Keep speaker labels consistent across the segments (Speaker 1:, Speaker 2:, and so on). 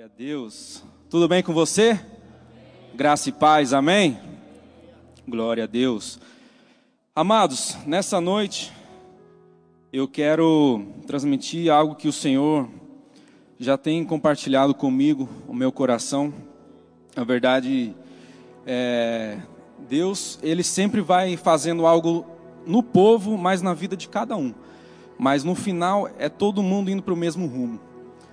Speaker 1: Glória a Deus. Tudo bem com você? Graça e paz, amém? Glória a Deus. Amados, nessa noite eu quero transmitir algo que o Senhor já tem compartilhado comigo, o meu coração. Na verdade, é, Deus, Ele sempre vai fazendo algo no povo, mas na vida de cada um. Mas no final é todo mundo indo para o mesmo rumo.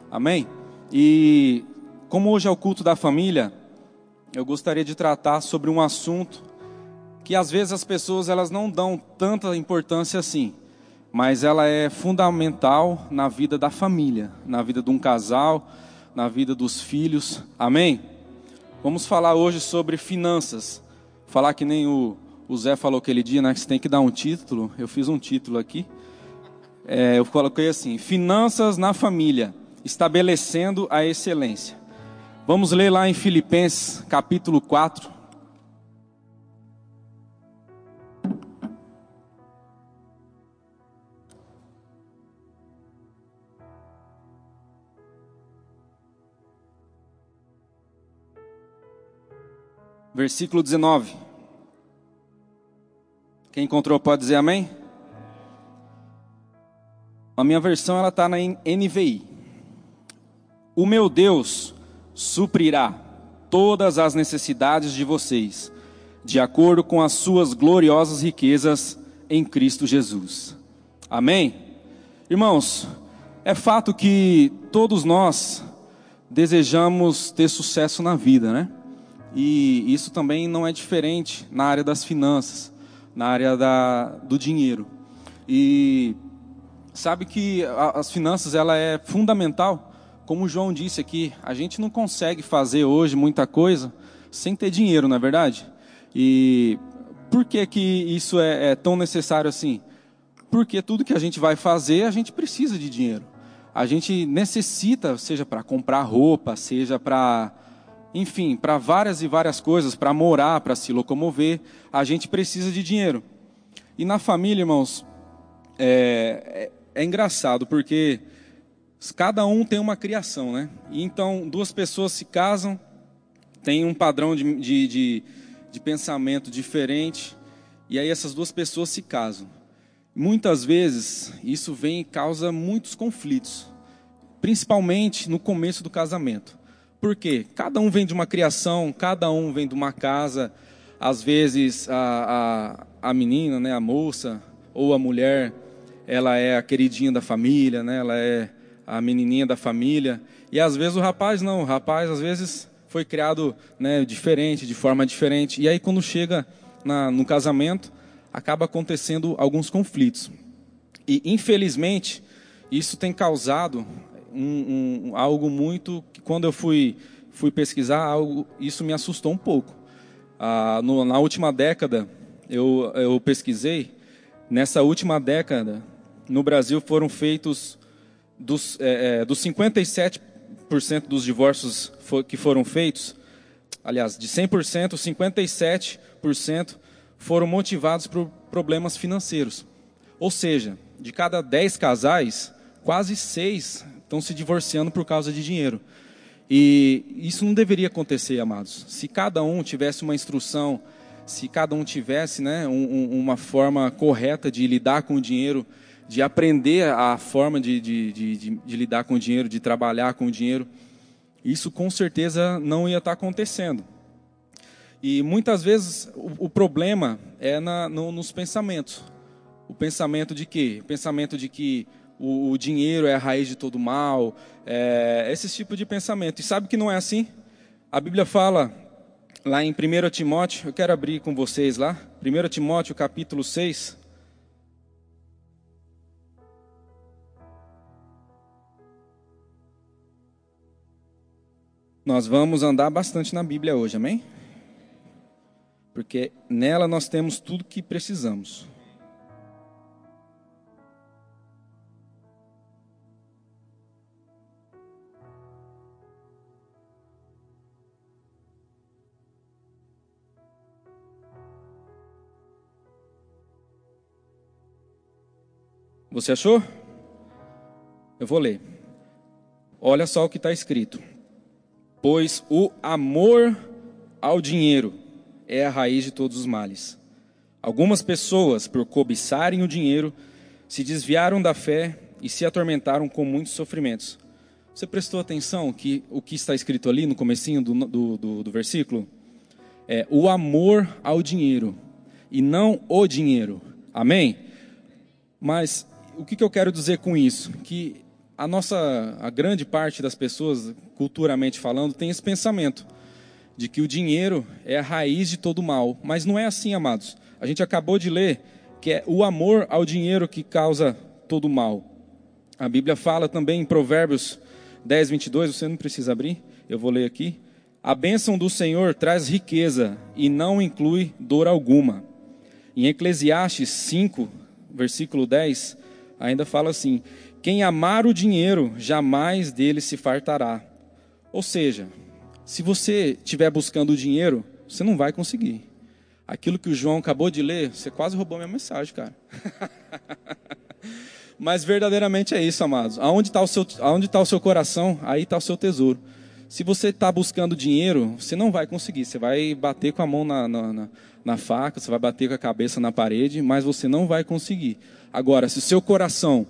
Speaker 1: Amém? E como hoje é o culto da família, eu gostaria de tratar sobre um assunto que às vezes as pessoas elas não dão tanta importância assim, mas ela é fundamental na vida da família, na vida de um casal, na vida dos filhos. Amém? Vamos falar hoje sobre finanças. Falar que nem o, o Zé falou aquele dia, né? Que você tem que dar um título. Eu fiz um título aqui. É, eu coloquei assim: Finanças na família estabelecendo a excelência. Vamos ler lá em Filipenses, capítulo 4. Versículo 19. Quem encontrou pode dizer amém? A minha versão ela está na NVI. O meu Deus suprirá todas as necessidades de vocês, de acordo com as suas gloriosas riquezas em Cristo Jesus. Amém? Irmãos, é fato que todos nós desejamos ter sucesso na vida, né? E isso também não é diferente na área das finanças, na área da, do dinheiro. E sabe que as finanças ela é fundamental como João disse aqui, a gente não consegue fazer hoje muita coisa sem ter dinheiro, não é verdade? E por que, que isso é, é tão necessário assim? Porque tudo que a gente vai fazer, a gente precisa de dinheiro. A gente necessita, seja para comprar roupa, seja para, enfim, para várias e várias coisas, para morar, para se locomover, a gente precisa de dinheiro. E na família, irmãos, é, é, é engraçado, porque Cada um tem uma criação, né? Então, duas pessoas se casam, têm um padrão de, de, de, de pensamento diferente, e aí essas duas pessoas se casam. Muitas vezes, isso vem e causa muitos conflitos, principalmente no começo do casamento. Por quê? Cada um vem de uma criação, cada um vem de uma casa. Às vezes, a, a, a menina, né, a moça, ou a mulher, ela é a queridinha da família, né, ela é a menininha da família. E às vezes o rapaz não, o rapaz às vezes foi criado né, diferente, de forma diferente. E aí quando chega na, no casamento, acaba acontecendo alguns conflitos. E infelizmente isso tem causado um, um, algo muito que quando eu fui fui pesquisar algo, isso me assustou um pouco. Ah, no, na última década eu, eu pesquisei. Nessa última década no Brasil foram feitos dos, é, é dos 57% dos divórcios que foram feitos, aliás, de 100%, 57% foram motivados por problemas financeiros. Ou seja, de cada 10 casais, quase 6 estão se divorciando por causa de dinheiro. E isso não deveria acontecer, amados. Se cada um tivesse uma instrução, se cada um tivesse né, um, uma forma correta de lidar com o dinheiro, de aprender a forma de, de, de, de, lidar com o dinheiro, de trabalhar com o dinheiro, isso com certeza não ia estar acontecendo. E muitas vezes o, o problema é na, no, nos pensamentos. O pensamento de quê? O pensamento de que o, o dinheiro é a raiz de todo mal, é, esse tipo de pensamento. E sabe que não é assim? A Bíblia fala lá em 1 Timóteo, eu quero abrir com vocês lá, 1 Timóteo capítulo 6, Nós vamos andar bastante na Bíblia hoje, amém? Porque nela nós temos tudo que precisamos. Você achou? Eu vou ler. Olha só o que está escrito. Pois o amor ao dinheiro é a raiz de todos os males. Algumas pessoas, por cobiçarem o dinheiro, se desviaram da fé e se atormentaram com muitos sofrimentos. Você prestou atenção que o que está escrito ali no comecinho do, do, do, do versículo? É o amor ao dinheiro e não o dinheiro. Amém? Mas o que, que eu quero dizer com isso? Que a nossa, a grande parte das pessoas, culturalmente falando, tem esse pensamento de que o dinheiro é a raiz de todo mal. Mas não é assim, amados. A gente acabou de ler que é o amor ao dinheiro que causa todo mal. A Bíblia fala também em Provérbios 10, 22, você não precisa abrir, eu vou ler aqui. A bênção do Senhor traz riqueza e não inclui dor alguma. Em Eclesiastes 5, versículo 10, ainda fala assim: Quem amar o dinheiro, jamais dele se fartará. Ou seja, se você estiver buscando dinheiro, você não vai conseguir. Aquilo que o João acabou de ler, você quase roubou minha mensagem, cara. Mas verdadeiramente é isso, amados. Aonde está o, seu, aonde tá o seu coração, aí está o seu tesouro. Se você está buscando dinheiro, você não vai conseguir. Você vai bater com a mão na, na, na, na faca, você vai bater com a cabeça na parede, mas você não vai conseguir. Agora, se o seu coração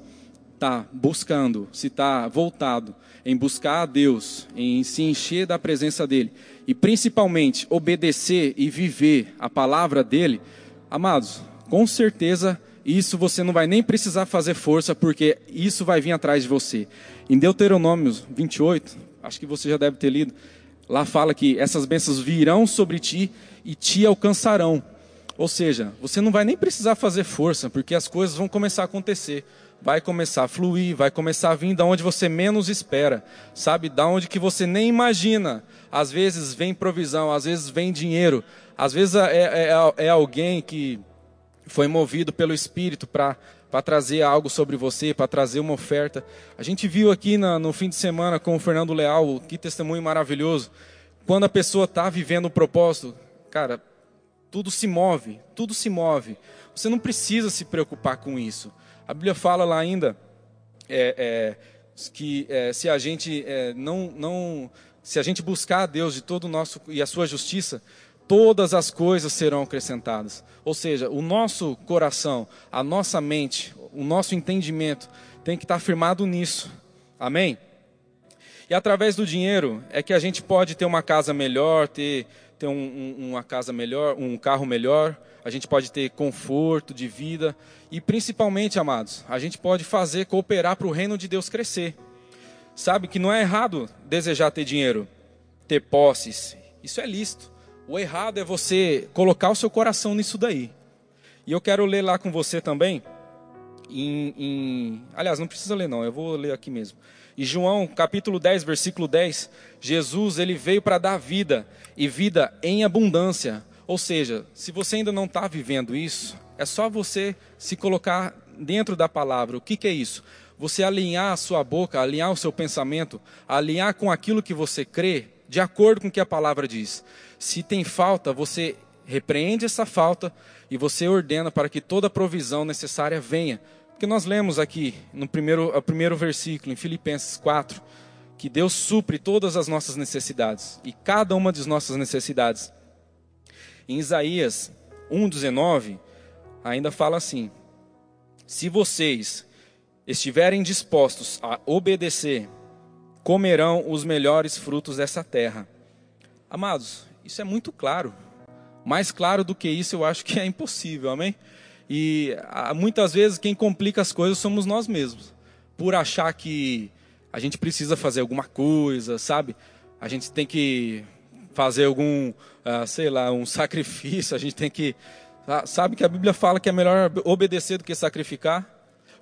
Speaker 1: está buscando, se está voltado em buscar a Deus, em se encher da presença dEle, e principalmente obedecer e viver a palavra dEle, amados, com certeza isso você não vai nem precisar fazer força, porque isso vai vir atrás de você. Em Deuteronômio 28, acho que você já deve ter lido, lá fala que essas bênçãos virão sobre ti e te alcançarão. Ou seja, você não vai nem precisar fazer força, porque as coisas vão começar a acontecer. Vai começar a fluir, vai começar a vir da onde você menos espera, sabe? Da onde que você nem imagina. Às vezes vem provisão, às vezes vem dinheiro, às vezes é, é, é, é alguém que foi movido pelo Espírito para trazer algo sobre você, para trazer uma oferta. A gente viu aqui na, no fim de semana com o Fernando Leal, que testemunho maravilhoso. Quando a pessoa está vivendo o propósito, cara, tudo se move, tudo se move. Você não precisa se preocupar com isso. A Bíblia fala lá ainda é, é, que é, se a gente é, não, não, se a gente buscar a Deus de todo o nosso e a sua justiça, todas as coisas serão acrescentadas. Ou seja, o nosso coração, a nossa mente, o nosso entendimento tem que estar firmado nisso. Amém? E através do dinheiro é que a gente pode ter uma casa melhor, ter, ter um, um, uma casa melhor, um carro melhor, a gente pode ter conforto de vida e principalmente, amados, a gente pode fazer cooperar para o reino de Deus crescer. Sabe que não é errado desejar ter dinheiro, ter posses, isso é lícito. O errado é você colocar o seu coração nisso daí. E eu quero ler lá com você também. Em, em... Aliás, não precisa ler não, eu vou ler aqui mesmo. Em João, capítulo 10, versículo 10, Jesus ele veio para dar vida e vida em abundância. Ou seja, se você ainda não está vivendo isso, é só você se colocar dentro da palavra. O que, que é isso? Você alinhar a sua boca, alinhar o seu pensamento, alinhar com aquilo que você crê, de acordo com o que a palavra diz. Se tem falta, você repreende essa falta e você ordena para que toda provisão necessária venha. Porque nós lemos aqui no primeiro, o primeiro versículo, em Filipenses 4, que Deus supre todas as nossas necessidades e cada uma das nossas necessidades. Em Isaías 1,19, ainda fala assim: Se vocês estiverem dispostos a obedecer, comerão os melhores frutos dessa terra. Amados, isso é muito claro. Mais claro do que isso, eu acho que é impossível, amém? E muitas vezes quem complica as coisas somos nós mesmos. Por achar que a gente precisa fazer alguma coisa, sabe? A gente tem que fazer algum, uh, sei lá, um sacrifício, a gente tem que. Sabe que a Bíblia fala que é melhor obedecer do que sacrificar?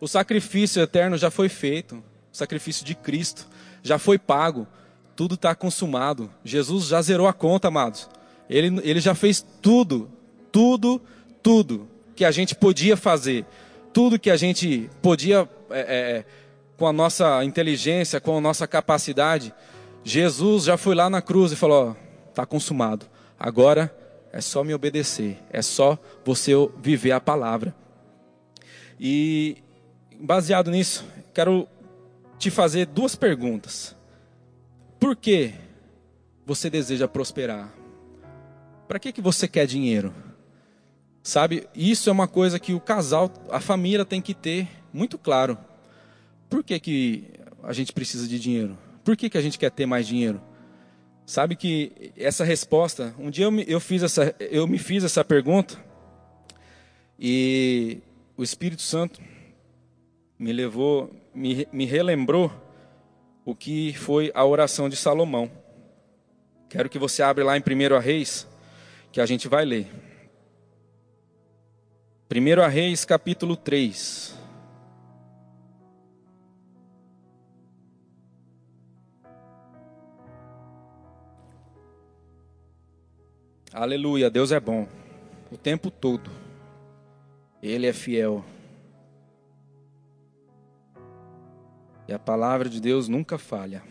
Speaker 1: O sacrifício eterno já foi feito, o sacrifício de Cristo já foi pago tudo está consumado. Jesus já zerou a conta, amados. Ele, ele já fez tudo, tudo, tudo que a gente podia fazer. Tudo que a gente podia, é, é, com a nossa inteligência, com a nossa capacidade. Jesus já foi lá na cruz e falou: está consumado. Agora é só me obedecer. É só você viver a palavra. E baseado nisso, quero te fazer duas perguntas. Por que você deseja prosperar? Para que, que você quer dinheiro? Sabe, isso é uma coisa que o casal, a família tem que ter muito claro. Por que, que a gente precisa de dinheiro? Por que, que a gente quer ter mais dinheiro? Sabe que essa resposta, um dia eu me, eu fiz essa, eu me fiz essa pergunta e o Espírito Santo me levou, me, me relembrou o que foi a oração de Salomão. Quero que você abra lá em 1 Reis, que a gente vai ler. 1 Reis, capítulo 3. Aleluia, Deus é bom. O tempo todo. Ele é fiel. E a palavra de Deus nunca falha.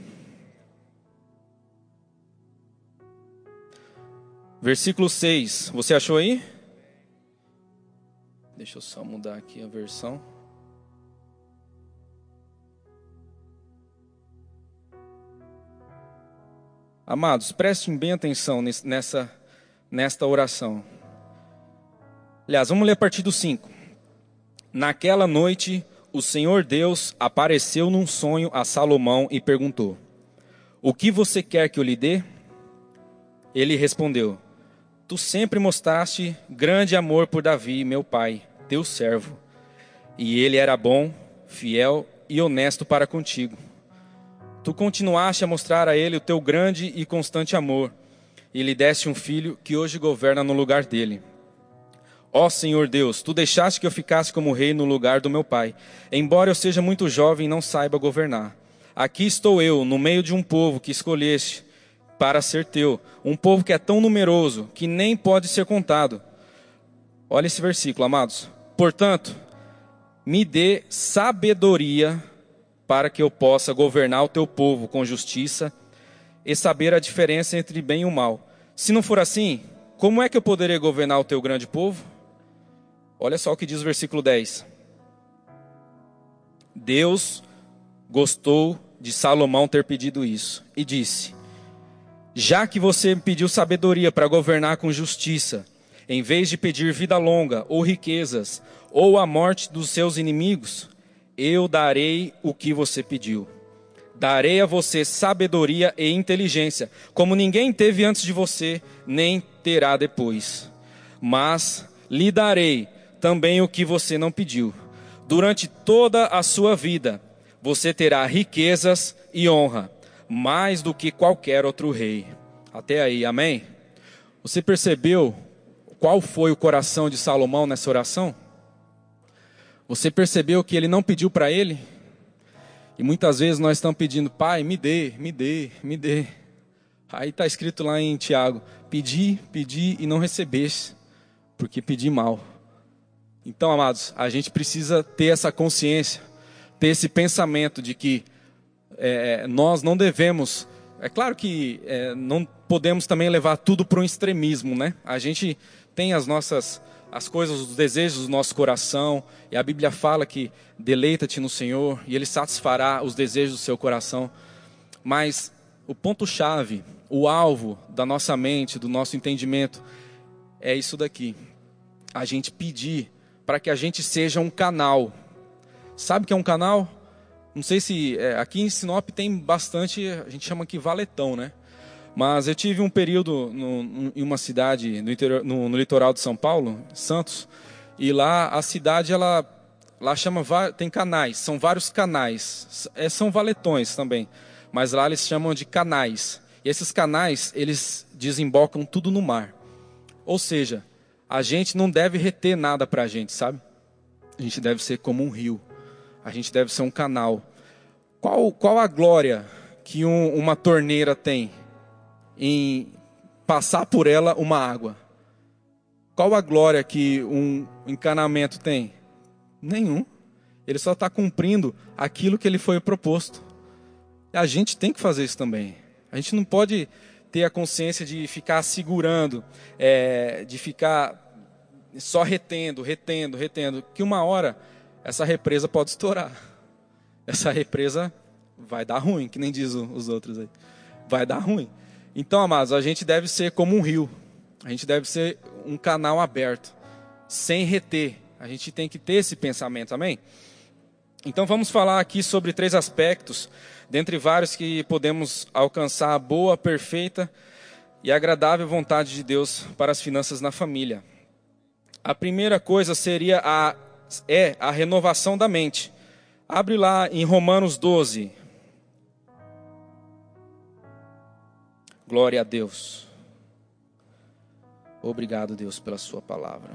Speaker 1: Versículo 6. Você achou aí? Deixa eu só mudar aqui a versão. Amados, prestem bem atenção nessa nesta oração. Aliás, vamos ler a partir do 5. Naquela noite, o Senhor Deus apareceu num sonho a Salomão e perguntou: O que você quer que eu lhe dê? Ele respondeu: Tu sempre mostraste grande amor por Davi, meu pai, teu servo. E ele era bom, fiel e honesto para contigo. Tu continuaste a mostrar a ele o teu grande e constante amor e lhe deste um filho que hoje governa no lugar dele. Ó Senhor Deus, tu deixaste que eu ficasse como rei no lugar do meu pai, embora eu seja muito jovem e não saiba governar. Aqui estou eu, no meio de um povo que escolheste para ser teu, um povo que é tão numeroso que nem pode ser contado. Olha esse versículo, amados. Portanto, me dê sabedoria para que eu possa governar o teu povo com justiça e saber a diferença entre bem e o mal. Se não for assim, como é que eu poderei governar o teu grande povo? Olha só o que diz o versículo 10. Deus gostou de Salomão ter pedido isso e disse: Já que você me pediu sabedoria para governar com justiça, em vez de pedir vida longa ou riquezas ou a morte dos seus inimigos, eu darei o que você pediu. Darei a você sabedoria e inteligência, como ninguém teve antes de você, nem terá depois. Mas lhe darei também o que você não pediu. Durante toda a sua vida, você terá riquezas e honra, mais do que qualquer outro rei. Até aí, amém? Você percebeu qual foi o coração de Salomão nessa oração? Você percebeu que ele não pediu para ele? E muitas vezes nós estamos pedindo, Pai, me dê, me dê, me dê. Aí está escrito lá em Tiago: Pedi, pedi e não recebeste, porque pedi mal. Então, amados, a gente precisa ter essa consciência, ter esse pensamento de que é, nós não devemos. É claro que é, não podemos também levar tudo para um extremismo, né? A gente tem as nossas as coisas, os desejos do nosso coração. E a Bíblia fala que deleita-te no Senhor e Ele satisfará os desejos do seu coração. Mas o ponto-chave, o alvo da nossa mente, do nosso entendimento, é isso daqui. A gente pedir para que a gente seja um canal. Sabe o que é um canal? Não sei se é, aqui em Sinop tem bastante, a gente chama aqui valetão, né? Mas eu tive um período no, em uma cidade no, interior, no, litoral de São Paulo, Santos, e lá a cidade ela lá chama tem canais, são vários canais, é, são valetões também, mas lá eles chamam de canais. E esses canais eles desembocam tudo no mar. Ou seja, a gente não deve reter nada para a gente, sabe? A gente deve ser como um rio. A gente deve ser um canal. Qual, qual a glória que um, uma torneira tem? Em passar por ela uma água. Qual a glória que um encanamento tem? Nenhum. Ele só está cumprindo aquilo que ele foi proposto. A gente tem que fazer isso também. A gente não pode ter a consciência de ficar segurando, é, de ficar só retendo, retendo, retendo, que uma hora essa represa pode estourar. Essa represa vai dar ruim, que nem diz os outros aí. Vai dar ruim. Então, amados, a gente deve ser como um rio. A gente deve ser um canal aberto, sem reter. A gente tem que ter esse pensamento, amém? Então vamos falar aqui sobre três aspectos, dentre vários que podemos alcançar a boa, perfeita e agradável vontade de Deus para as finanças na família. A primeira coisa seria a é a renovação da mente. Abre lá em Romanos 12. Glória a Deus. Obrigado, Deus, pela Sua palavra.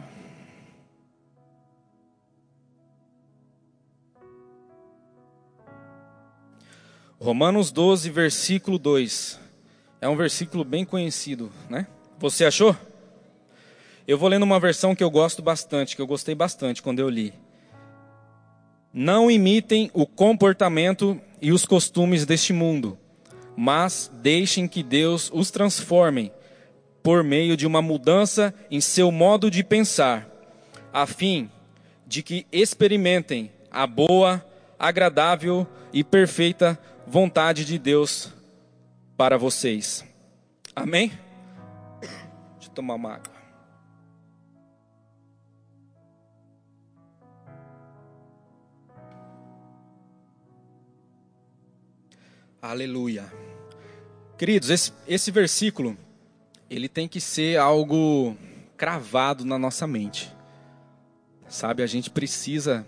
Speaker 1: Romanos 12, versículo 2. É um versículo bem conhecido, né? Você achou? Eu vou lendo uma versão que eu gosto bastante, que eu gostei bastante quando eu li. Não imitem o comportamento e os costumes deste mundo, mas deixem que Deus os transforme por meio de uma mudança em seu modo de pensar, a fim de que experimentem a boa, agradável e perfeita vontade de Deus para vocês. Amém? Deixa eu tomar uma água. Aleluia. Queridos, esse, esse versículo, ele tem que ser algo cravado na nossa mente. Sabe, a gente precisa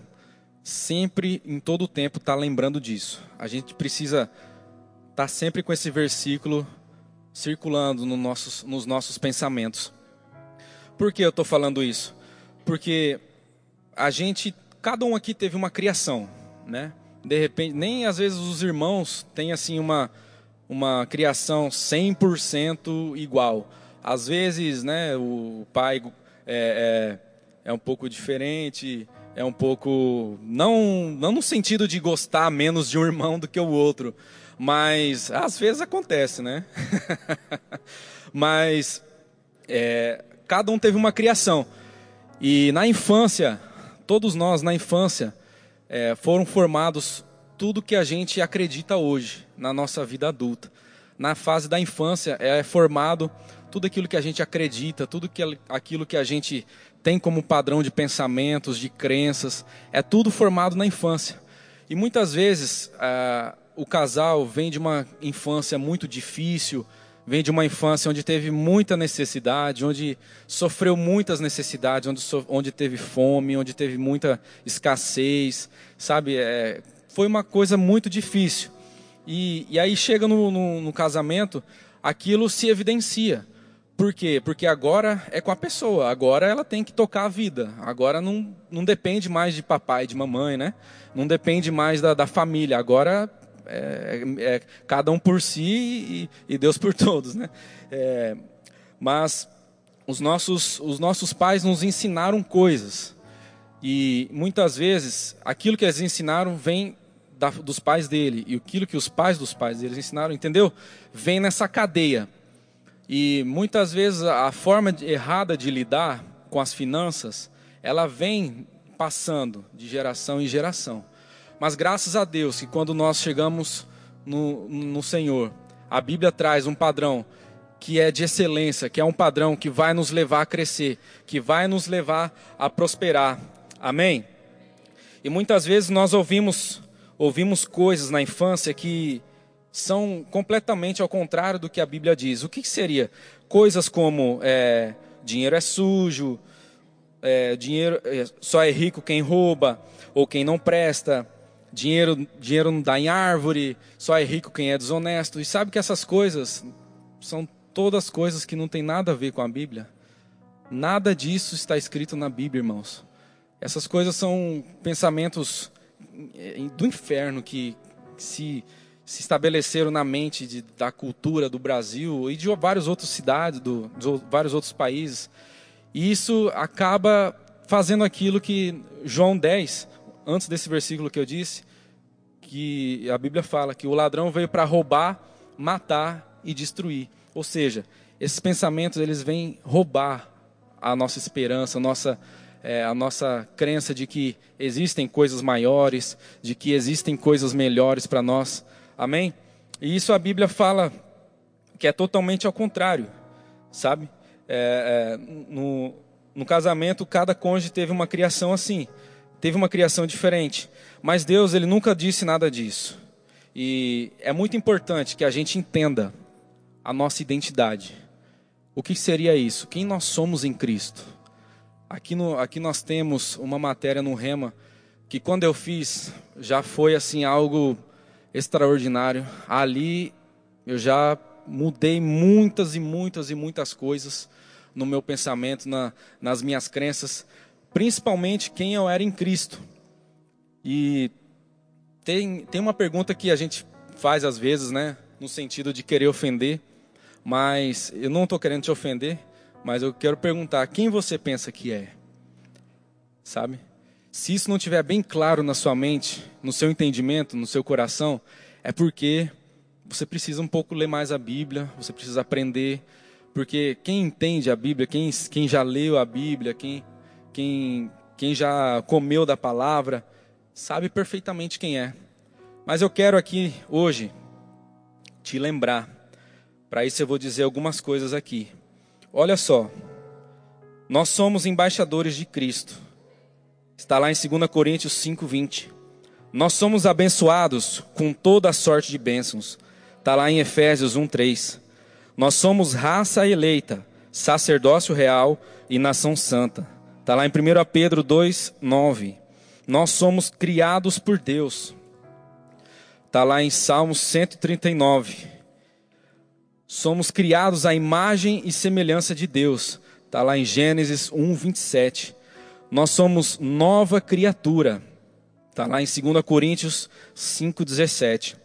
Speaker 1: sempre, em todo o tempo, estar tá lembrando disso. A gente precisa estar tá sempre com esse versículo circulando no nossos, nos nossos pensamentos. Por que eu estou falando isso? Porque a gente, cada um aqui teve uma criação, né? de repente, nem às vezes os irmãos têm assim uma, uma criação 100% igual. Às vezes, né, o pai é, é, é um pouco diferente, é um pouco não não no sentido de gostar menos de um irmão do que o outro, mas às vezes acontece, né? mas é, cada um teve uma criação e na infância, todos nós na infância é, foram formados tudo que a gente acredita hoje na nossa vida adulta. Na fase da infância é formado tudo aquilo que a gente acredita, tudo que, aquilo que a gente tem como padrão de pensamentos, de crenças, é tudo formado na infância. E muitas vezes é, o casal vem de uma infância muito difícil, vem de uma infância onde teve muita necessidade, onde sofreu muitas necessidades, onde, so, onde teve fome, onde teve muita escassez, sabe? É, foi uma coisa muito difícil. E, e aí chega no, no, no casamento, aquilo se evidencia. Por quê? Porque agora é com a pessoa, agora ela tem que tocar a vida, agora não, não depende mais de papai, de mamãe, né? Não depende mais da, da família, agora é, é, cada um por si e, e Deus por todos, né? É, mas os nossos, os nossos pais nos ensinaram coisas e muitas vezes aquilo que eles ensinaram vem da, dos pais dele e aquilo que os pais dos pais deles ensinaram, entendeu? Vem nessa cadeia. E muitas vezes a forma errada de lidar com as finanças, ela vem passando de geração em geração. Mas graças a Deus que quando nós chegamos no, no Senhor, a Bíblia traz um padrão que é de excelência, que é um padrão que vai nos levar a crescer, que vai nos levar a prosperar. Amém? E muitas vezes nós ouvimos, ouvimos coisas na infância que são completamente ao contrário do que a Bíblia diz. O que seria? Coisas como é, dinheiro é sujo, é, dinheiro é, só é rico quem rouba ou quem não presta dinheiro, dinheiro não dá em árvore, só é rico quem é desonesto. E sabe que essas coisas são todas coisas que não tem nada a ver com a Bíblia. Nada disso está escrito na Bíblia, irmãos. Essas coisas são pensamentos do inferno que se, se estabeleceram na mente de, da cultura do Brasil e de várias outras cidades, do, de vários outros países. E isso acaba fazendo aquilo que João 10 antes desse versículo que eu disse, que a Bíblia fala que o ladrão veio para roubar, matar e destruir. Ou seja, esses pensamentos eles vêm roubar a nossa esperança, a nossa, é, a nossa crença de que existem coisas maiores, de que existem coisas melhores para nós. Amém? E isso a Bíblia fala que é totalmente ao contrário, sabe? É, é, no, no casamento, cada cônjuge teve uma criação assim, teve uma criação diferente. Mas Deus, ele nunca disse nada disso. E é muito importante que a gente entenda a nossa identidade. O que seria isso? Quem nós somos em Cristo? Aqui, no, aqui nós temos uma matéria no Rema que quando eu fiz já foi assim algo extraordinário. Ali eu já mudei muitas e muitas e muitas coisas no meu pensamento, na, nas minhas crenças, principalmente quem eu era em Cristo. E tem, tem uma pergunta que a gente faz às vezes, né, no sentido de querer ofender, mas eu não estou querendo te ofender, mas eu quero perguntar: quem você pensa que é? Sabe? Se isso não estiver bem claro na sua mente, no seu entendimento, no seu coração, é porque você precisa um pouco ler mais a Bíblia, você precisa aprender, porque quem entende a Bíblia, quem, quem já leu a Bíblia, quem, quem, quem já comeu da palavra, sabe perfeitamente quem é. Mas eu quero aqui, hoje, te lembrar. Para isso eu vou dizer algumas coisas aqui. Olha só, nós somos embaixadores de Cristo. Está lá em 2 Coríntios 5:20. Nós somos abençoados com toda a sorte de bênçãos Está lá em Efésios 1:3. Nós somos raça eleita, sacerdócio real e nação santa. Está lá em 1 Pedro 2:9. Nós somos criados por Deus. Está lá em Salmos 139. Somos criados à imagem e semelhança de Deus. Está lá em Gênesis 1:27. Nós somos nova criatura. Está lá em 2 Coríntios 5:17.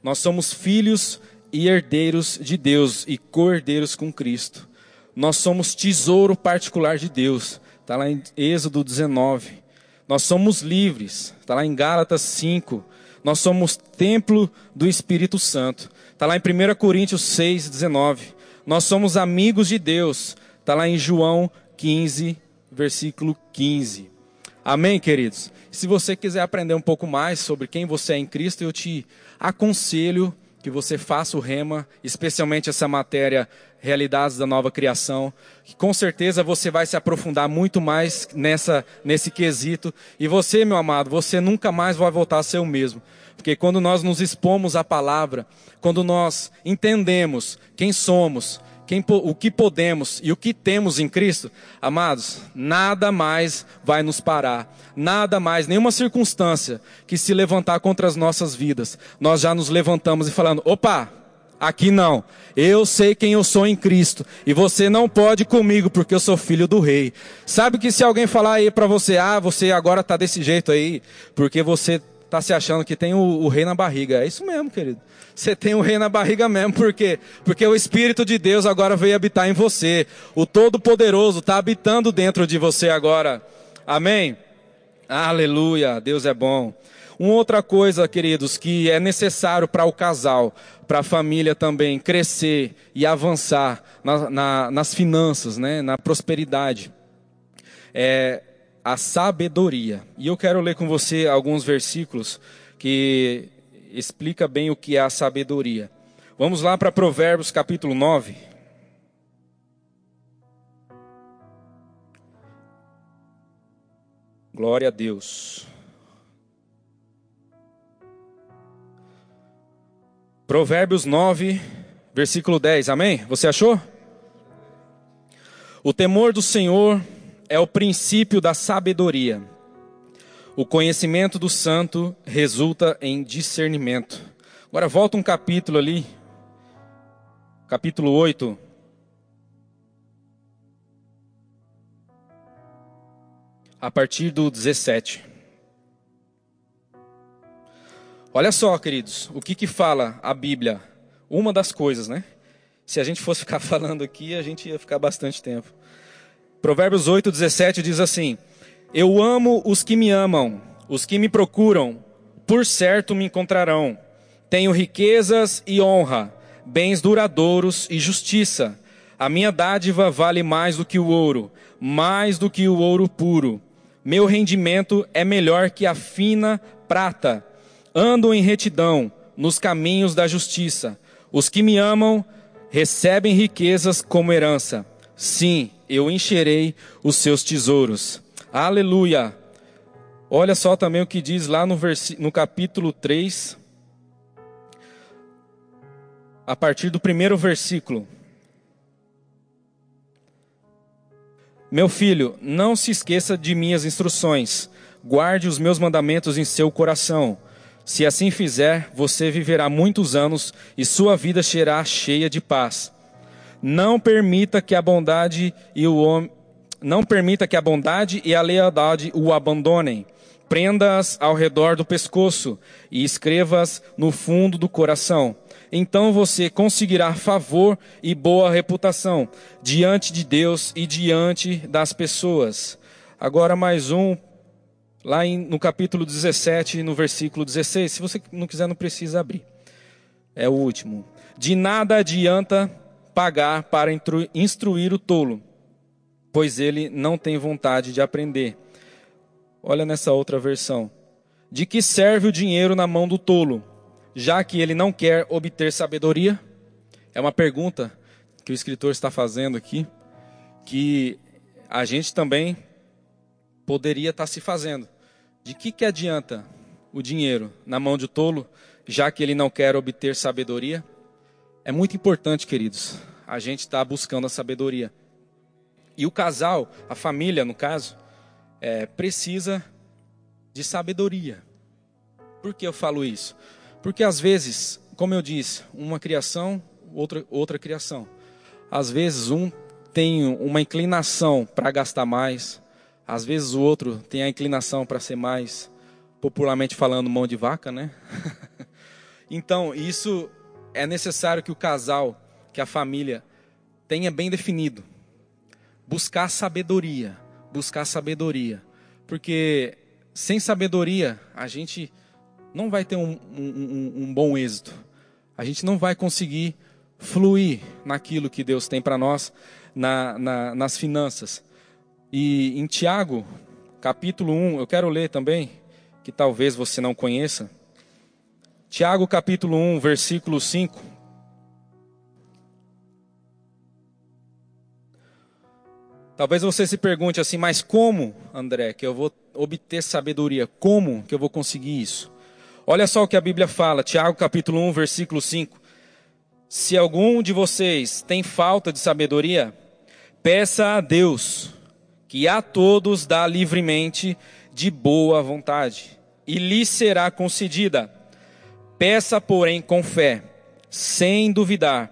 Speaker 1: Nós somos filhos e herdeiros de Deus e co-herdeiros com Cristo. Nós somos tesouro particular de Deus. Está lá em Êxodo 19. Nós somos livres. Está lá em Gálatas 5. Nós somos templo do Espírito Santo. Está lá em 1 Coríntios 6, 19. Nós somos amigos de Deus. Está lá em João 15, versículo 15. Amém, queridos? Se você quiser aprender um pouco mais sobre quem você é em Cristo, eu te aconselho que você faça o rema, especialmente essa matéria Realidades da Nova Criação, que com certeza você vai se aprofundar muito mais nessa nesse quesito. E você, meu amado, você nunca mais vai voltar a ser o mesmo. Porque quando nós nos expomos à palavra, quando nós entendemos quem somos, quem, o que podemos e o que temos em Cristo, amados, nada mais vai nos parar, nada mais, nenhuma circunstância que se levantar contra as nossas vidas, nós já nos levantamos e falando: opa, aqui não, eu sei quem eu sou em Cristo e você não pode comigo porque eu sou filho do Rei. Sabe que se alguém falar aí para você, ah, você agora está desse jeito aí, porque você está se achando que tem o, o, rei na barriga. É isso mesmo, querido. Você tem o rei na barriga mesmo, por quê? Porque o Espírito de Deus agora veio habitar em você. O Todo-Poderoso está habitando dentro de você agora. Amém? Aleluia, Deus é bom. Uma outra coisa, queridos, que é necessário para o casal, para a família também crescer e avançar na, na, nas finanças, né, na prosperidade, é a sabedoria. E eu quero ler com você alguns versículos que explica bem o que é a sabedoria. Vamos lá para Provérbios capítulo 9. Glória a Deus. Provérbios 9, versículo 10. Amém? Você achou? O temor do Senhor é o princípio da sabedoria. O conhecimento do santo resulta em discernimento. Agora volta um capítulo ali, capítulo 8. A partir do 17. Olha só, queridos, o que que fala a Bíblia? Uma das coisas, né? Se a gente fosse ficar falando aqui, a gente ia ficar bastante tempo. Provérbios 8, 17 diz assim: Eu amo os que me amam, os que me procuram, por certo me encontrarão. Tenho riquezas e honra, bens duradouros e justiça. A minha dádiva vale mais do que o ouro, mais do que o ouro puro. Meu rendimento é melhor que a fina prata. Ando em retidão, nos caminhos da justiça. Os que me amam recebem riquezas como herança. Sim, eu encherei os seus tesouros. Aleluia! Olha só também o que diz lá no, no capítulo 3, a partir do primeiro versículo. Meu filho, não se esqueça de minhas instruções, guarde os meus mandamentos em seu coração. Se assim fizer, você viverá muitos anos e sua vida será cheia de paz. Não permita que a bondade e o homem não permita que a bondade e a lealdade o abandonem. Prenda-as ao redor do pescoço e escreva-as no fundo do coração. Então você conseguirá favor e boa reputação diante de Deus e diante das pessoas. Agora mais um lá em, no capítulo 17, no versículo 16. Se você não quiser, não precisa abrir. É o último. De nada adianta pagar para instruir o tolo, pois ele não tem vontade de aprender. Olha nessa outra versão. De que serve o dinheiro na mão do tolo, já que ele não quer obter sabedoria? É uma pergunta que o escritor está fazendo aqui, que a gente também poderia estar se fazendo. De que, que adianta o dinheiro na mão de tolo, já que ele não quer obter sabedoria? É muito importante, queridos, a gente estar tá buscando a sabedoria. E o casal, a família, no caso, é, precisa de sabedoria. Por que eu falo isso? Porque às vezes, como eu disse, uma criação, outra, outra criação. Às vezes um tem uma inclinação para gastar mais, às vezes o outro tem a inclinação para ser mais, popularmente falando, mão de vaca, né? então, isso é necessário que o casal, que a família tenha bem definido. Buscar sabedoria, buscar sabedoria. Porque sem sabedoria, a gente não vai ter um, um, um bom êxito. A gente não vai conseguir fluir naquilo que Deus tem para nós, na, na, nas finanças. E em Tiago, capítulo 1, eu quero ler também, que talvez você não conheça. Tiago, capítulo 1, versículo 5. Talvez você se pergunte assim, mas como, André, que eu vou obter sabedoria? Como que eu vou conseguir isso? Olha só o que a Bíblia fala, Tiago capítulo 1, versículo 5. Se algum de vocês tem falta de sabedoria, peça a Deus, que a todos dá livremente de boa vontade, e lhe será concedida. Peça, porém, com fé, sem duvidar,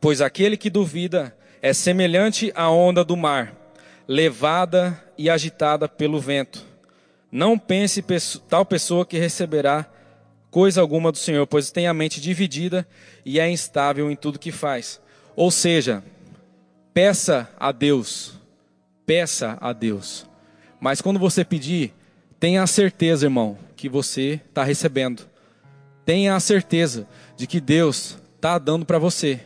Speaker 1: pois aquele que duvida é semelhante à onda do mar, levada e agitada pelo vento. Não pense tal pessoa que receberá coisa alguma do Senhor, pois tem a mente dividida e é instável em tudo que faz. Ou seja, peça a Deus peça a Deus. Mas quando você pedir, tenha a certeza, irmão, que você está recebendo. Tenha a certeza de que Deus está dando para você.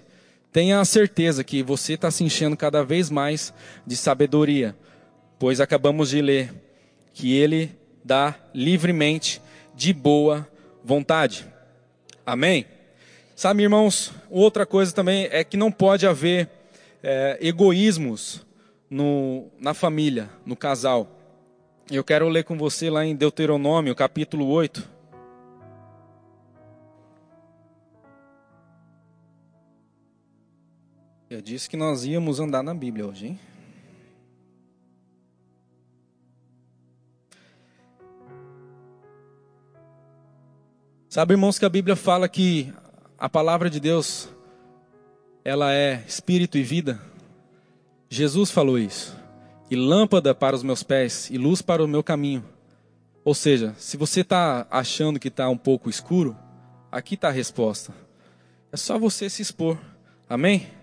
Speaker 1: Tenha a certeza que você está se enchendo cada vez mais de sabedoria, pois acabamos de ler que Ele dá livremente, de boa vontade. Amém? Sabe, irmãos, outra coisa também é que não pode haver é, egoísmos no, na família, no casal. Eu quero ler com você lá em Deuteronômio, capítulo 8. Eu disse que nós íamos andar na Bíblia hoje, hein? Sabe, irmãos, que a Bíblia fala que a palavra de Deus ela é espírito e vida? Jesus falou isso. E lâmpada para os meus pés e luz para o meu caminho. Ou seja, se você está achando que está um pouco escuro, aqui está a resposta. É só você se expor. Amém?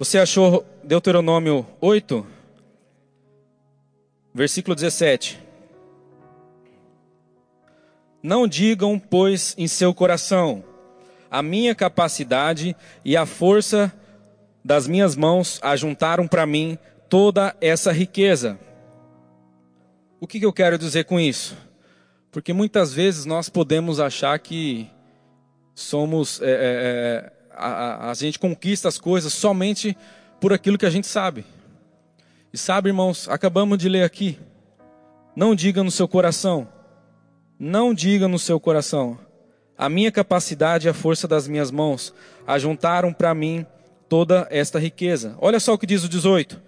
Speaker 1: Você achou Deuteronômio 8, versículo 17. Não digam, pois, em seu coração, a minha capacidade e a força das minhas mãos ajuntaram para mim toda essa riqueza. O que, que eu quero dizer com isso? Porque muitas vezes nós podemos achar que somos, é, é, é a, a, a gente conquista as coisas somente por aquilo que a gente sabe. E sabe, irmãos, acabamos de ler aqui. Não diga no seu coração, não diga no seu coração, a minha capacidade e a força das minhas mãos ajuntaram para mim toda esta riqueza. Olha só o que diz o 18.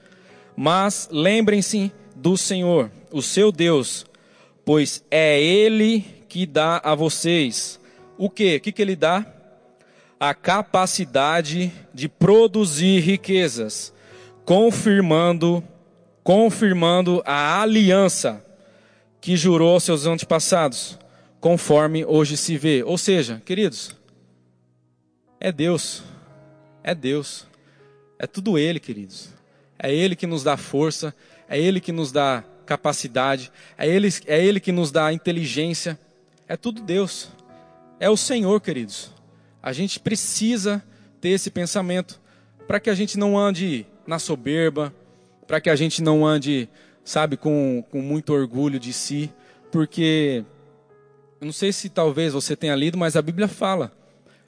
Speaker 1: Mas lembrem-se do Senhor, o seu Deus, pois é Ele que dá a vocês o que? O que, que Ele dá? A capacidade de produzir riquezas, confirmando, confirmando a aliança que jurou aos seus antepassados, conforme hoje se vê. Ou seja, queridos, é Deus. É Deus. É tudo Ele, queridos. É Ele que nos dá força, é Ele que nos dá capacidade, é Ele, é Ele que nos dá inteligência. É tudo Deus. É o Senhor, queridos. A gente precisa ter esse pensamento para que a gente não ande na soberba, para que a gente não ande, sabe, com, com muito orgulho de si, porque eu não sei se talvez você tenha lido, mas a Bíblia fala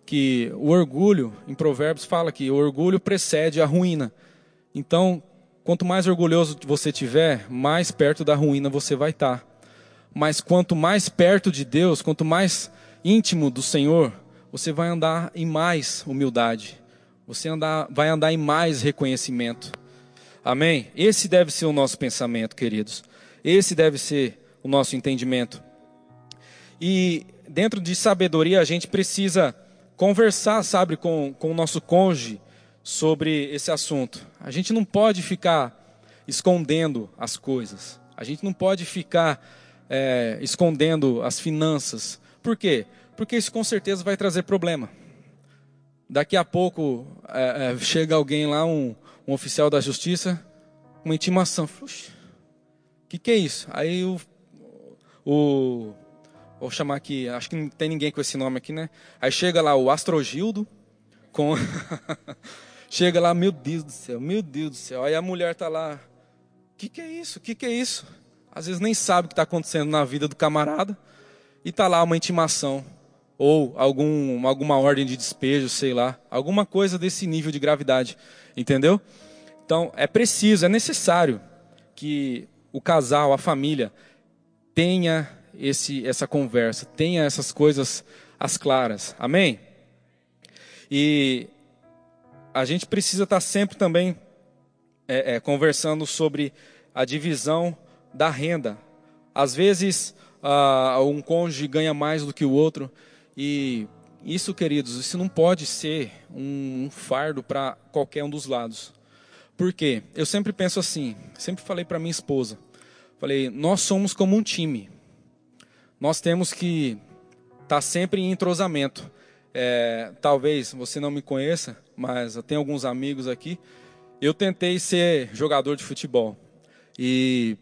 Speaker 1: que o orgulho, em Provérbios fala que o orgulho precede a ruína. Então, quanto mais orgulhoso você tiver, mais perto da ruína você vai estar. Mas quanto mais perto de Deus, quanto mais íntimo do Senhor, você vai andar em mais humildade. Você andar, vai andar em mais reconhecimento. Amém? Esse deve ser o nosso pensamento, queridos. Esse deve ser o nosso entendimento. E dentro de sabedoria, a gente precisa conversar, sabe, com, com o nosso cônjuge sobre esse assunto. A gente não pode ficar escondendo as coisas. A gente não pode ficar é, escondendo as finanças. Por quê? Porque isso com certeza vai trazer problema. Daqui a pouco é, é, chega alguém lá, um, um, oficial da justiça, uma intimação. O que, que é isso? Aí o, o Vou chamar aqui, acho que não tem ninguém com esse nome aqui, né? Aí chega lá o Astrogildo com. chega lá, meu Deus do céu, meu Deus do céu. Aí a mulher tá lá. O que, que é isso? O que, que é isso? Às vezes nem sabe o que está acontecendo na vida do camarada. E tá lá uma intimação. Ou algum, alguma ordem de despejo, sei lá. Alguma coisa desse nível de gravidade. Entendeu? Então é preciso, é necessário que o casal, a família, tenha esse, essa conversa, tenha essas coisas as claras. Amém? E a gente precisa estar sempre também é, é, conversando sobre a divisão da renda. Às vezes, uh, um cônjuge ganha mais do que o outro, e isso, queridos, isso não pode ser um, fardo para qualquer um dos lados. Por quê? Eu sempre penso assim, sempre falei para minha esposa, falei, nós somos como um time nós temos que estar tá sempre em entrosamento. É, talvez você não me conheça, mas eu tenho alguns amigos aqui. Eu tentei ser jogador de futebol e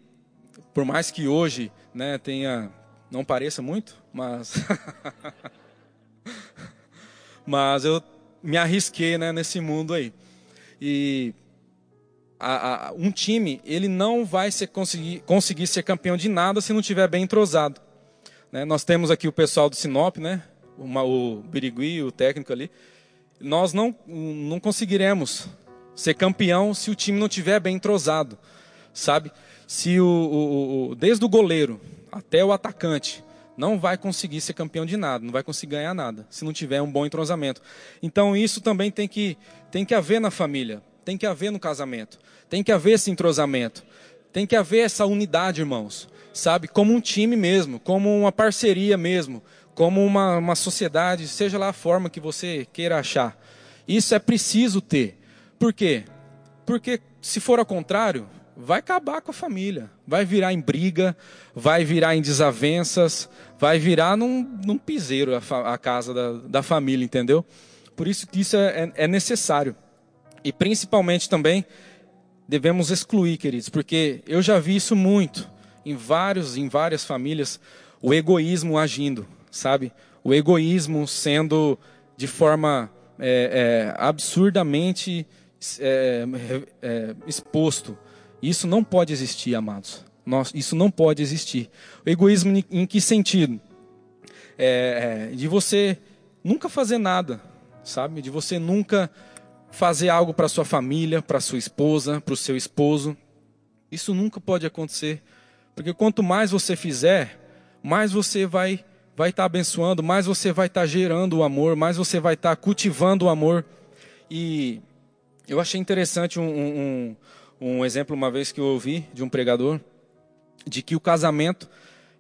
Speaker 1: por mais que hoje, né, tenha não pareça muito, mas mas eu me arrisquei, né, nesse mundo aí. E a, a, um time ele não vai ser, conseguir, conseguir ser campeão de nada se não tiver bem entrosado. Né? Nós temos aqui o pessoal do Sinop, né? Uma, o Birigui, o técnico ali. Nós não, não conseguiremos ser campeão se o time não tiver bem entrosado, sabe? Se o, o, o, desde o goleiro até o atacante não vai conseguir ser campeão de nada, não vai conseguir ganhar nada, se não tiver um bom entrosamento. Então isso também tem que, tem que haver na família, tem que haver no casamento, tem que haver esse entrosamento, tem que haver essa unidade, irmãos sabe? Como um time mesmo, como uma parceria mesmo, como uma, uma sociedade, seja lá a forma que você queira achar. Isso é preciso ter. Por quê? Porque se for ao contrário, vai acabar com a família, vai virar em briga, vai virar em desavenças, vai virar num, num piseiro a, a casa da, da, família, entendeu? Por isso que isso é, é, é necessário. E principalmente também devemos excluir, queridos, porque eu já vi isso muito em vários, em várias famílias, o egoísmo agindo, sabe? O egoísmo sendo de forma é, é, absurdamente é, é exposto. Isso não pode existir, amados. Nós, isso não pode existir. O egoísmo em, que sentido? É, é, de você nunca fazer nada, sabe? De você nunca fazer algo para sua família, para sua esposa, para o seu esposo. Isso nunca pode acontecer, porque quanto mais você fizer, mais você vai vai estar tá abençoando, mais você vai estar tá gerando o amor, mais você vai estar tá cultivando o amor. E eu achei interessante um, um, um exemplo uma vez que eu ouvi de um pregador de que o casamento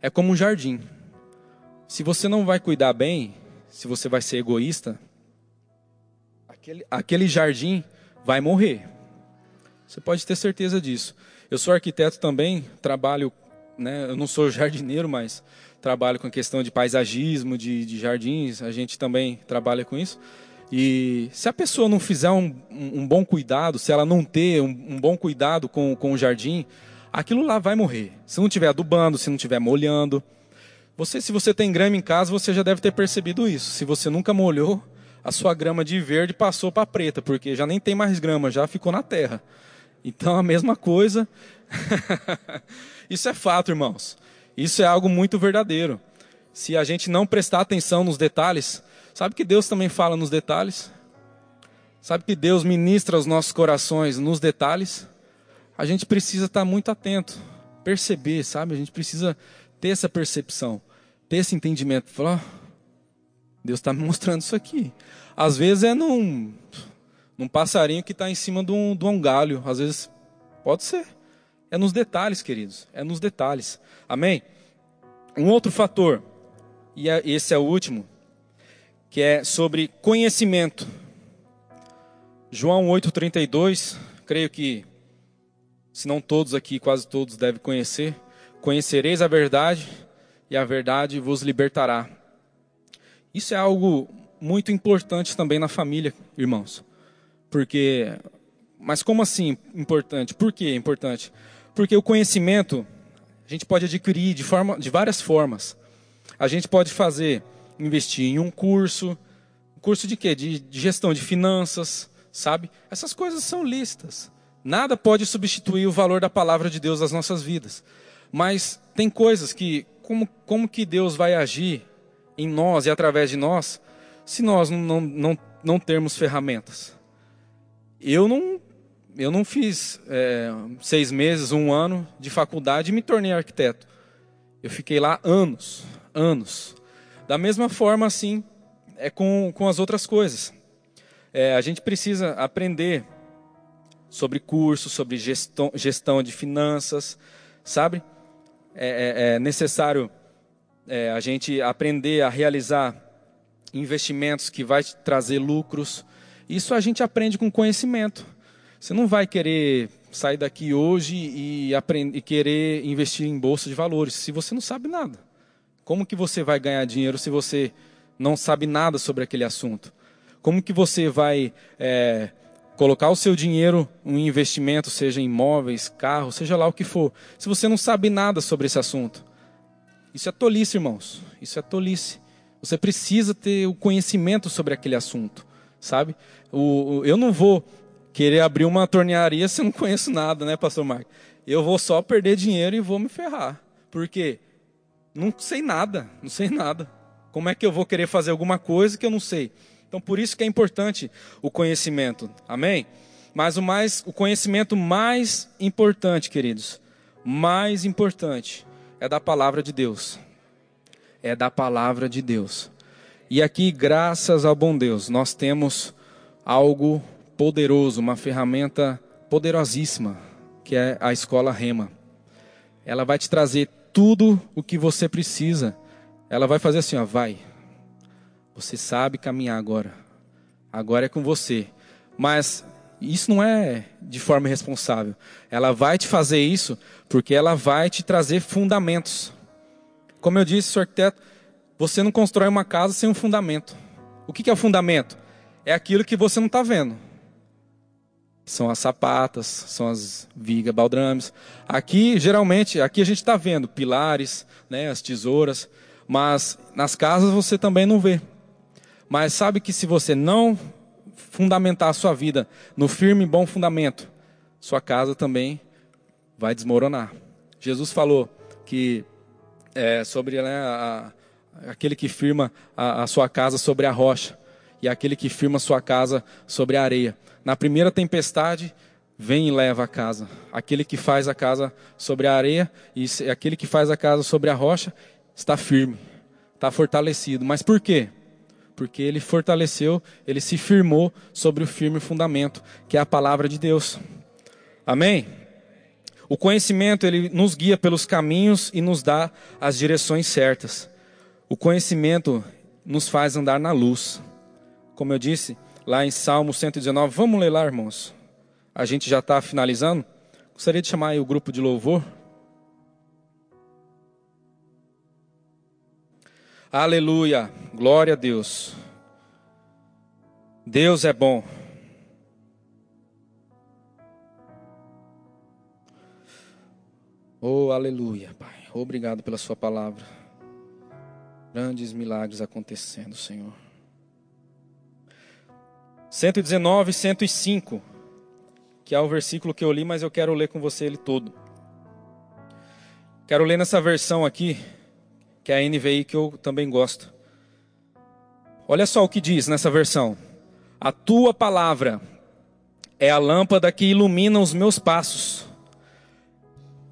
Speaker 1: é como um jardim. Se você não vai cuidar bem, se você vai ser egoísta, aquele, aquele jardim vai morrer. Você pode ter certeza disso. Eu sou arquiteto também, trabalho, né, eu não sou jardineiro, mas trabalho com a questão de paisagismo, de, de jardins, a gente também trabalha com isso. E se a pessoa não fizer um, um bom cuidado, se ela não ter um, um, bom cuidado com, com o jardim, aquilo lá vai morrer. Se não tiver adubando, se não tiver molhando. Você, se você tem grama em casa, você já deve ter percebido isso. Se você nunca molhou, a sua grama de verde passou para preta, porque já nem tem mais grama, já ficou na terra. Então a mesma coisa. isso é fato, irmãos. Isso é algo muito verdadeiro. Se a gente não prestar atenção nos detalhes, sabe que Deus também fala nos detalhes? Sabe que Deus ministra os nossos corações nos detalhes? A gente precisa estar muito atento, perceber, sabe? A gente precisa ter essa percepção, ter esse entendimento. Falar, Deus está me mostrando isso aqui. Às vezes é num, num passarinho que está em cima de um, de um galho. Às vezes pode ser. É nos detalhes, queridos. É nos detalhes. Amém? Um outro fator, e é, esse é o último, que é sobre conhecimento. João 8,32, creio que, se não todos aqui, quase todos devem conhecer. Conhecereis a verdade, e a verdade vos libertará. Isso é algo muito importante também na família, irmãos. Porque, mas como assim importante? Por que importante? Porque o conhecimento a gente pode adquirir de, forma, de várias formas. A gente pode fazer, investir em um curso, curso de quê? De, de gestão de finanças, sabe? Essas coisas são listas. Nada pode substituir o valor da palavra de Deus nas nossas vidas. Mas tem coisas que, como, como que Deus vai agir em nós e através de nós, se nós não, não, não, termos ferramentas? Eu não, eu não fiz é, seis meses, um ano de faculdade e me tornei arquiteto. Eu fiquei lá anos, anos. Da mesma forma, assim, é com, com as outras coisas. É, a gente precisa aprender sobre cursos, sobre gestão, gestão de finanças, sabe? É, é, é necessário é, a gente aprender a realizar investimentos que vai trazer lucros. Isso a gente aprende com conhecimento. Você não vai querer sair daqui hoje e, aprender, e querer investir em bolsa de valores se você não sabe nada. Como que você vai ganhar dinheiro se você não sabe nada sobre aquele assunto? Como que você vai é, colocar o seu dinheiro em investimento, seja em imóveis, carro, seja lá o que for, se você não sabe nada sobre esse assunto? Isso é tolice, irmãos. Isso é tolice. Você precisa ter o conhecimento sobre aquele assunto, sabe? O, eu não vou querer abrir uma tornearia se eu não conheço nada, né, pastor Marco? Eu vou só perder dinheiro e vou me ferrar. Por quê? Não sei nada, não sei nada. Como é que eu vou querer fazer alguma coisa que eu não sei? Então, por isso que é importante o conhecimento. Amém? Mas o mais o conhecimento mais importante, queridos, mais importante é da palavra de Deus. É da palavra de Deus. E aqui, graças ao bom Deus, nós temos algo poderoso, uma ferramenta poderosíssima, que é a escola Rema. Ela vai te trazer tudo o que você precisa. Ela vai fazer assim, ó, vai. Você sabe caminhar agora. Agora é com você. Mas isso não é de forma irresponsável. Ela vai te fazer isso porque ela vai te trazer fundamentos. Como eu disse, senhor arquiteto, você não constrói uma casa sem um fundamento. O que é o fundamento? É aquilo que você não está vendo são as sapatas, são as vigas, baldrames. Aqui, geralmente, aqui a gente está vendo pilares, né, as tesouras, mas nas casas você também não vê. Mas sabe que se você não fundamentar a sua vida no firme e bom fundamento, sua casa também vai desmoronar. Jesus falou que é, sobre né, a, aquele que firma a, a sua casa sobre a rocha. e aquele que firma sua casa sobre a areia. Na primeira tempestade, vem e leva a casa. Aquele que faz a casa sobre a areia e aquele que faz a casa sobre a rocha está firme, está fortalecido. Mas por quê? Porque ele fortaleceu, ele se firmou sobre o firme fundamento, que é a palavra de Deus. Amém? O conhecimento ele nos guia pelos caminhos e nos dá as direções certas. O conhecimento nos faz andar na luz. Como eu disse lá em Salmo 119, vamos ler lá, irmãos. A gente já está finalizando. Gostaria de chamar o grupo de louvor. Aleluia, glória a Deus. Deus é bom. Oh, aleluia, Pai. Obrigado pela Sua palavra. Grandes milagres acontecendo, Senhor. 119, 105, que é o versículo que eu li, mas eu quero ler com você ele todo. Quero ler nessa versão aqui, que é a NVI que eu também gosto. Olha só o que diz nessa versão: A tua palavra é a lâmpada que ilumina os meus passos,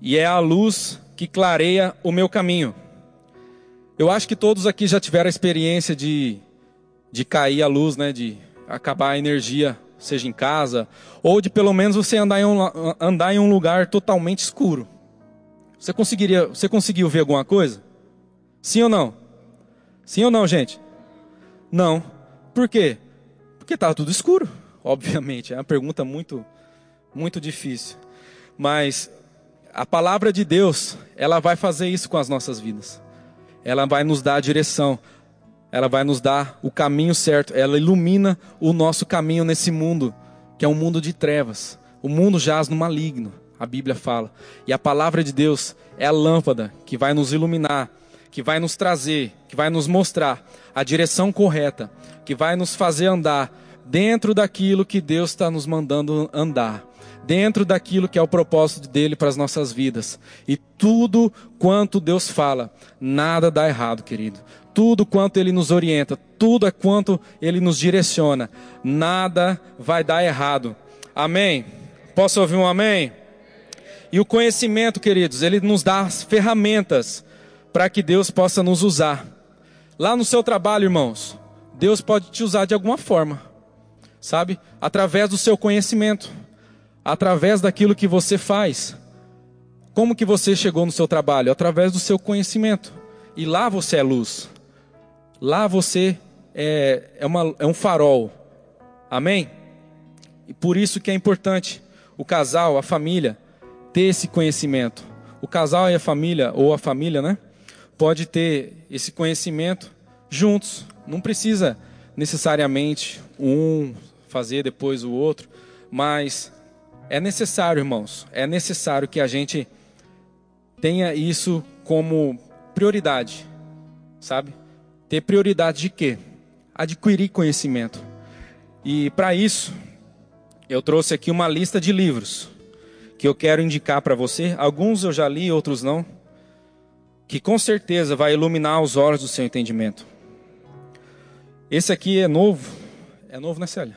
Speaker 1: e é a luz que clareia o meu caminho. Eu acho que todos aqui já tiveram a experiência de, de cair a luz, né? De acabar a energia, seja em casa, ou de pelo menos você andar em um, andar em um lugar totalmente escuro. Você conseguiria, você conseguiu ver alguma coisa? Sim ou não? Sim ou não, gente? Não. Por quê? Porque estava tudo escuro, obviamente. É uma pergunta muito, muito difícil. Mas a palavra de Deus, ela vai fazer isso com as nossas vidas ela vai nos dar a direção, ela vai nos dar o caminho certo, ela ilumina o nosso caminho nesse mundo, que é um mundo de trevas. O mundo jaz no maligno, a Bíblia fala. E a palavra de Deus é a lâmpada que vai nos iluminar, que vai nos trazer, que vai nos mostrar a direção correta, que vai nos fazer andar dentro daquilo que Deus está nos mandando andar dentro daquilo que é o propósito dele para as nossas vidas. E tudo quanto Deus fala, nada dá errado, querido. Tudo quanto ele nos orienta, tudo é quanto ele nos direciona, nada vai dar errado. Amém? Posso ouvir um amém? E o conhecimento, queridos, ele nos dá as ferramentas para que Deus possa nos usar. Lá no seu trabalho, irmãos, Deus pode te usar de alguma forma, sabe? Através do seu conhecimento através daquilo que você faz. Como que você chegou no seu trabalho? Através do seu conhecimento. E lá você é luz. Lá você é, é, uma, é um farol. Amém? E por isso que é importante o casal, a família, ter esse conhecimento. O casal e a família, ou a família, né? Pode ter esse conhecimento juntos. Não precisa necessariamente um fazer depois o outro, mas é necessário, irmãos, é necessário que a gente tenha isso como prioridade, sabe? Ter prioridade de quê? Adquirir conhecimento. E para isso, eu trouxe aqui uma lista de livros que eu quero indicar para você. Alguns eu já li, outros não. Que com certeza vai iluminar os olhos do seu entendimento. Esse aqui é novo. É novo, né, Célia?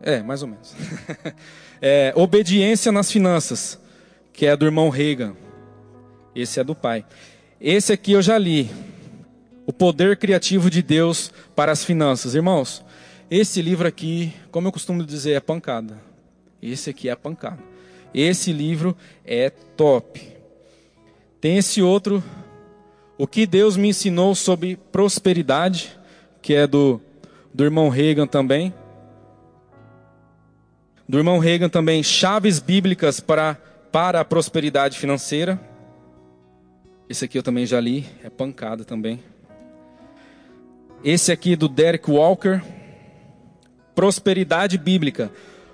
Speaker 1: É, mais ou menos. é, Obediência nas Finanças, que é do irmão Reagan. Esse é do pai. Esse aqui eu já li. O Poder Criativo de Deus para as Finanças. Irmãos, esse livro aqui, como eu costumo dizer, é pancada. Esse aqui é pancada. Esse livro é top. Tem esse outro, O que Deus me ensinou sobre prosperidade, que é do, do irmão Reagan também do irmão Reagan também, Chaves Bíblicas para, para a Prosperidade Financeira. Esse aqui eu também já li, é pancada também. Esse aqui do Derek Walker, Prosperidade Bíblica,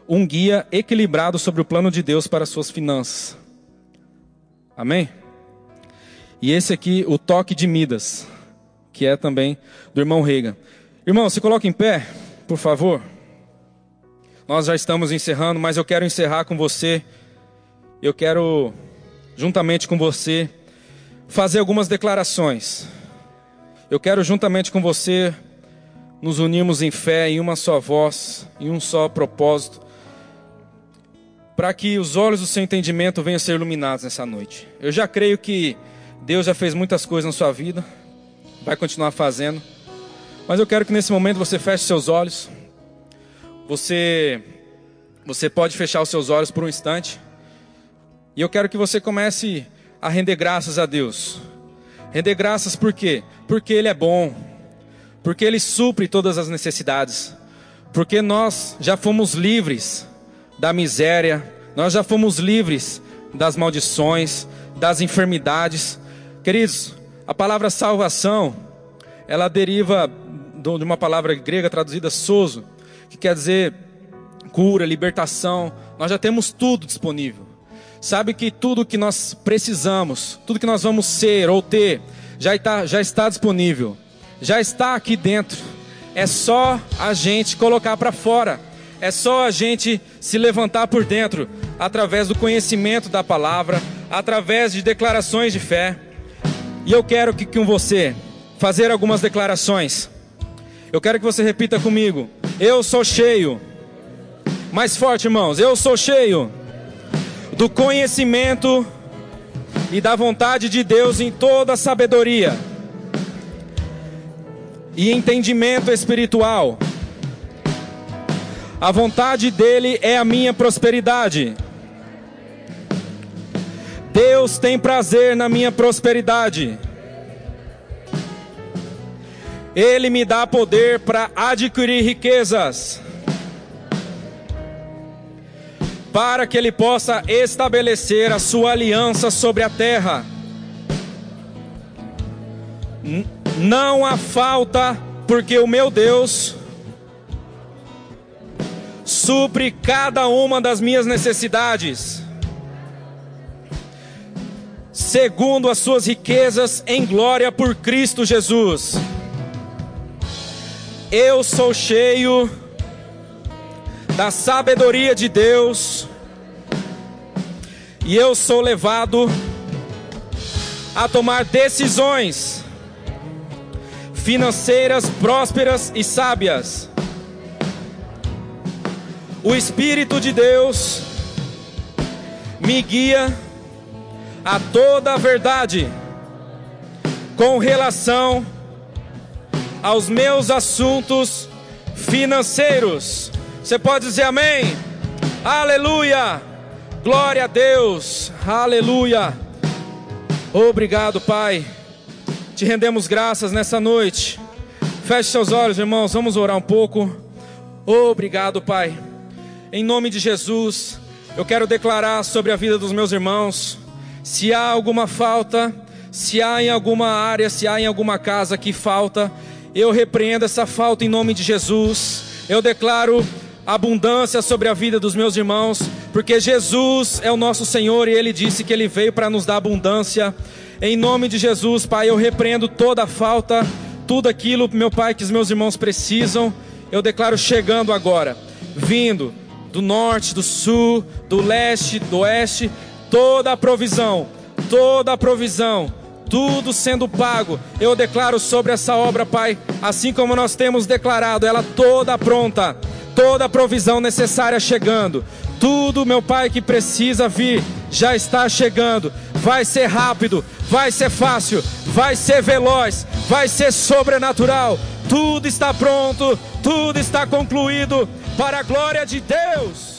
Speaker 1: um guia equilibrado sobre o plano de Deus para suas finanças. Amém? E esse aqui, o Toque de Midas, que é também do irmão Reagan. Irmão, se coloca em pé, por favor. Nós já estamos encerrando, mas eu quero encerrar com você. Eu quero, juntamente com você, fazer algumas declarações. Eu quero, juntamente com você, nos unirmos em fé, em uma só voz, em um só propósito, para que os olhos do seu entendimento venham a ser iluminados nessa noite. Eu já creio que Deus já fez muitas coisas na sua vida, vai continuar fazendo, mas eu quero que nesse momento você feche seus olhos. Você você pode fechar os seus olhos por um instante. E eu quero que você comece a render graças a Deus. Render graças por quê? Porque Ele é bom, porque Ele supre todas as necessidades, porque nós já fomos livres da miséria, nós já fomos livres das maldições, das enfermidades. Queridos, a palavra salvação, ela deriva de uma palavra grega traduzida sozo, que quer dizer cura, libertação. Nós já temos tudo disponível. Sabe que tudo que nós precisamos, tudo que nós vamos ser ou ter, já está, já está disponível, já está aqui dentro. É só a gente colocar para fora, é só a gente se levantar por dentro, através do conhecimento da palavra, através de declarações de fé. E eu quero que com você fazer algumas declarações. Eu quero que você repita comigo: Eu sou cheio. Mais forte, irmãos. Eu sou cheio do conhecimento e da vontade de Deus em toda sabedoria e entendimento espiritual. A vontade dele é a minha prosperidade. Deus tem prazer na minha prosperidade. Ele me dá poder para adquirir riquezas. para que ele possa estabelecer a sua aliança sobre a terra. Não há falta, porque o meu Deus supre cada uma das minhas necessidades, segundo as suas riquezas em glória por Cristo Jesus. Eu sou cheio da sabedoria de Deus, e eu sou levado a tomar decisões financeiras prósperas e sábias. O Espírito de Deus me guia a toda a verdade com relação aos meus assuntos financeiros. Você pode dizer amém? Aleluia! Glória a Deus! Aleluia! Obrigado, Pai. Te rendemos graças nessa noite. Feche seus olhos, irmãos. Vamos orar um pouco. Obrigado, Pai. Em nome de Jesus, eu quero declarar sobre a vida dos meus irmãos. Se há alguma falta, se há em alguma área, se há em alguma casa que falta, eu repreendo essa falta em nome de Jesus. Eu declaro abundância sobre a vida dos meus irmãos, porque Jesus é o nosso Senhor e Ele disse que Ele veio para nos dar abundância. Em nome de Jesus, Pai, eu repreendo toda falta, tudo aquilo, meu Pai, que os meus irmãos precisam. Eu declaro chegando agora, vindo do norte, do sul, do leste, do oeste, toda a provisão, toda a provisão, tudo sendo pago. Eu declaro sobre essa obra, Pai, assim como nós temos declarado, ela toda pronta toda a provisão necessária chegando. Tudo, meu Pai, que precisa vir, já está chegando. Vai ser rápido, vai ser fácil, vai ser veloz, vai ser sobrenatural. Tudo está pronto, tudo está concluído para a glória de Deus.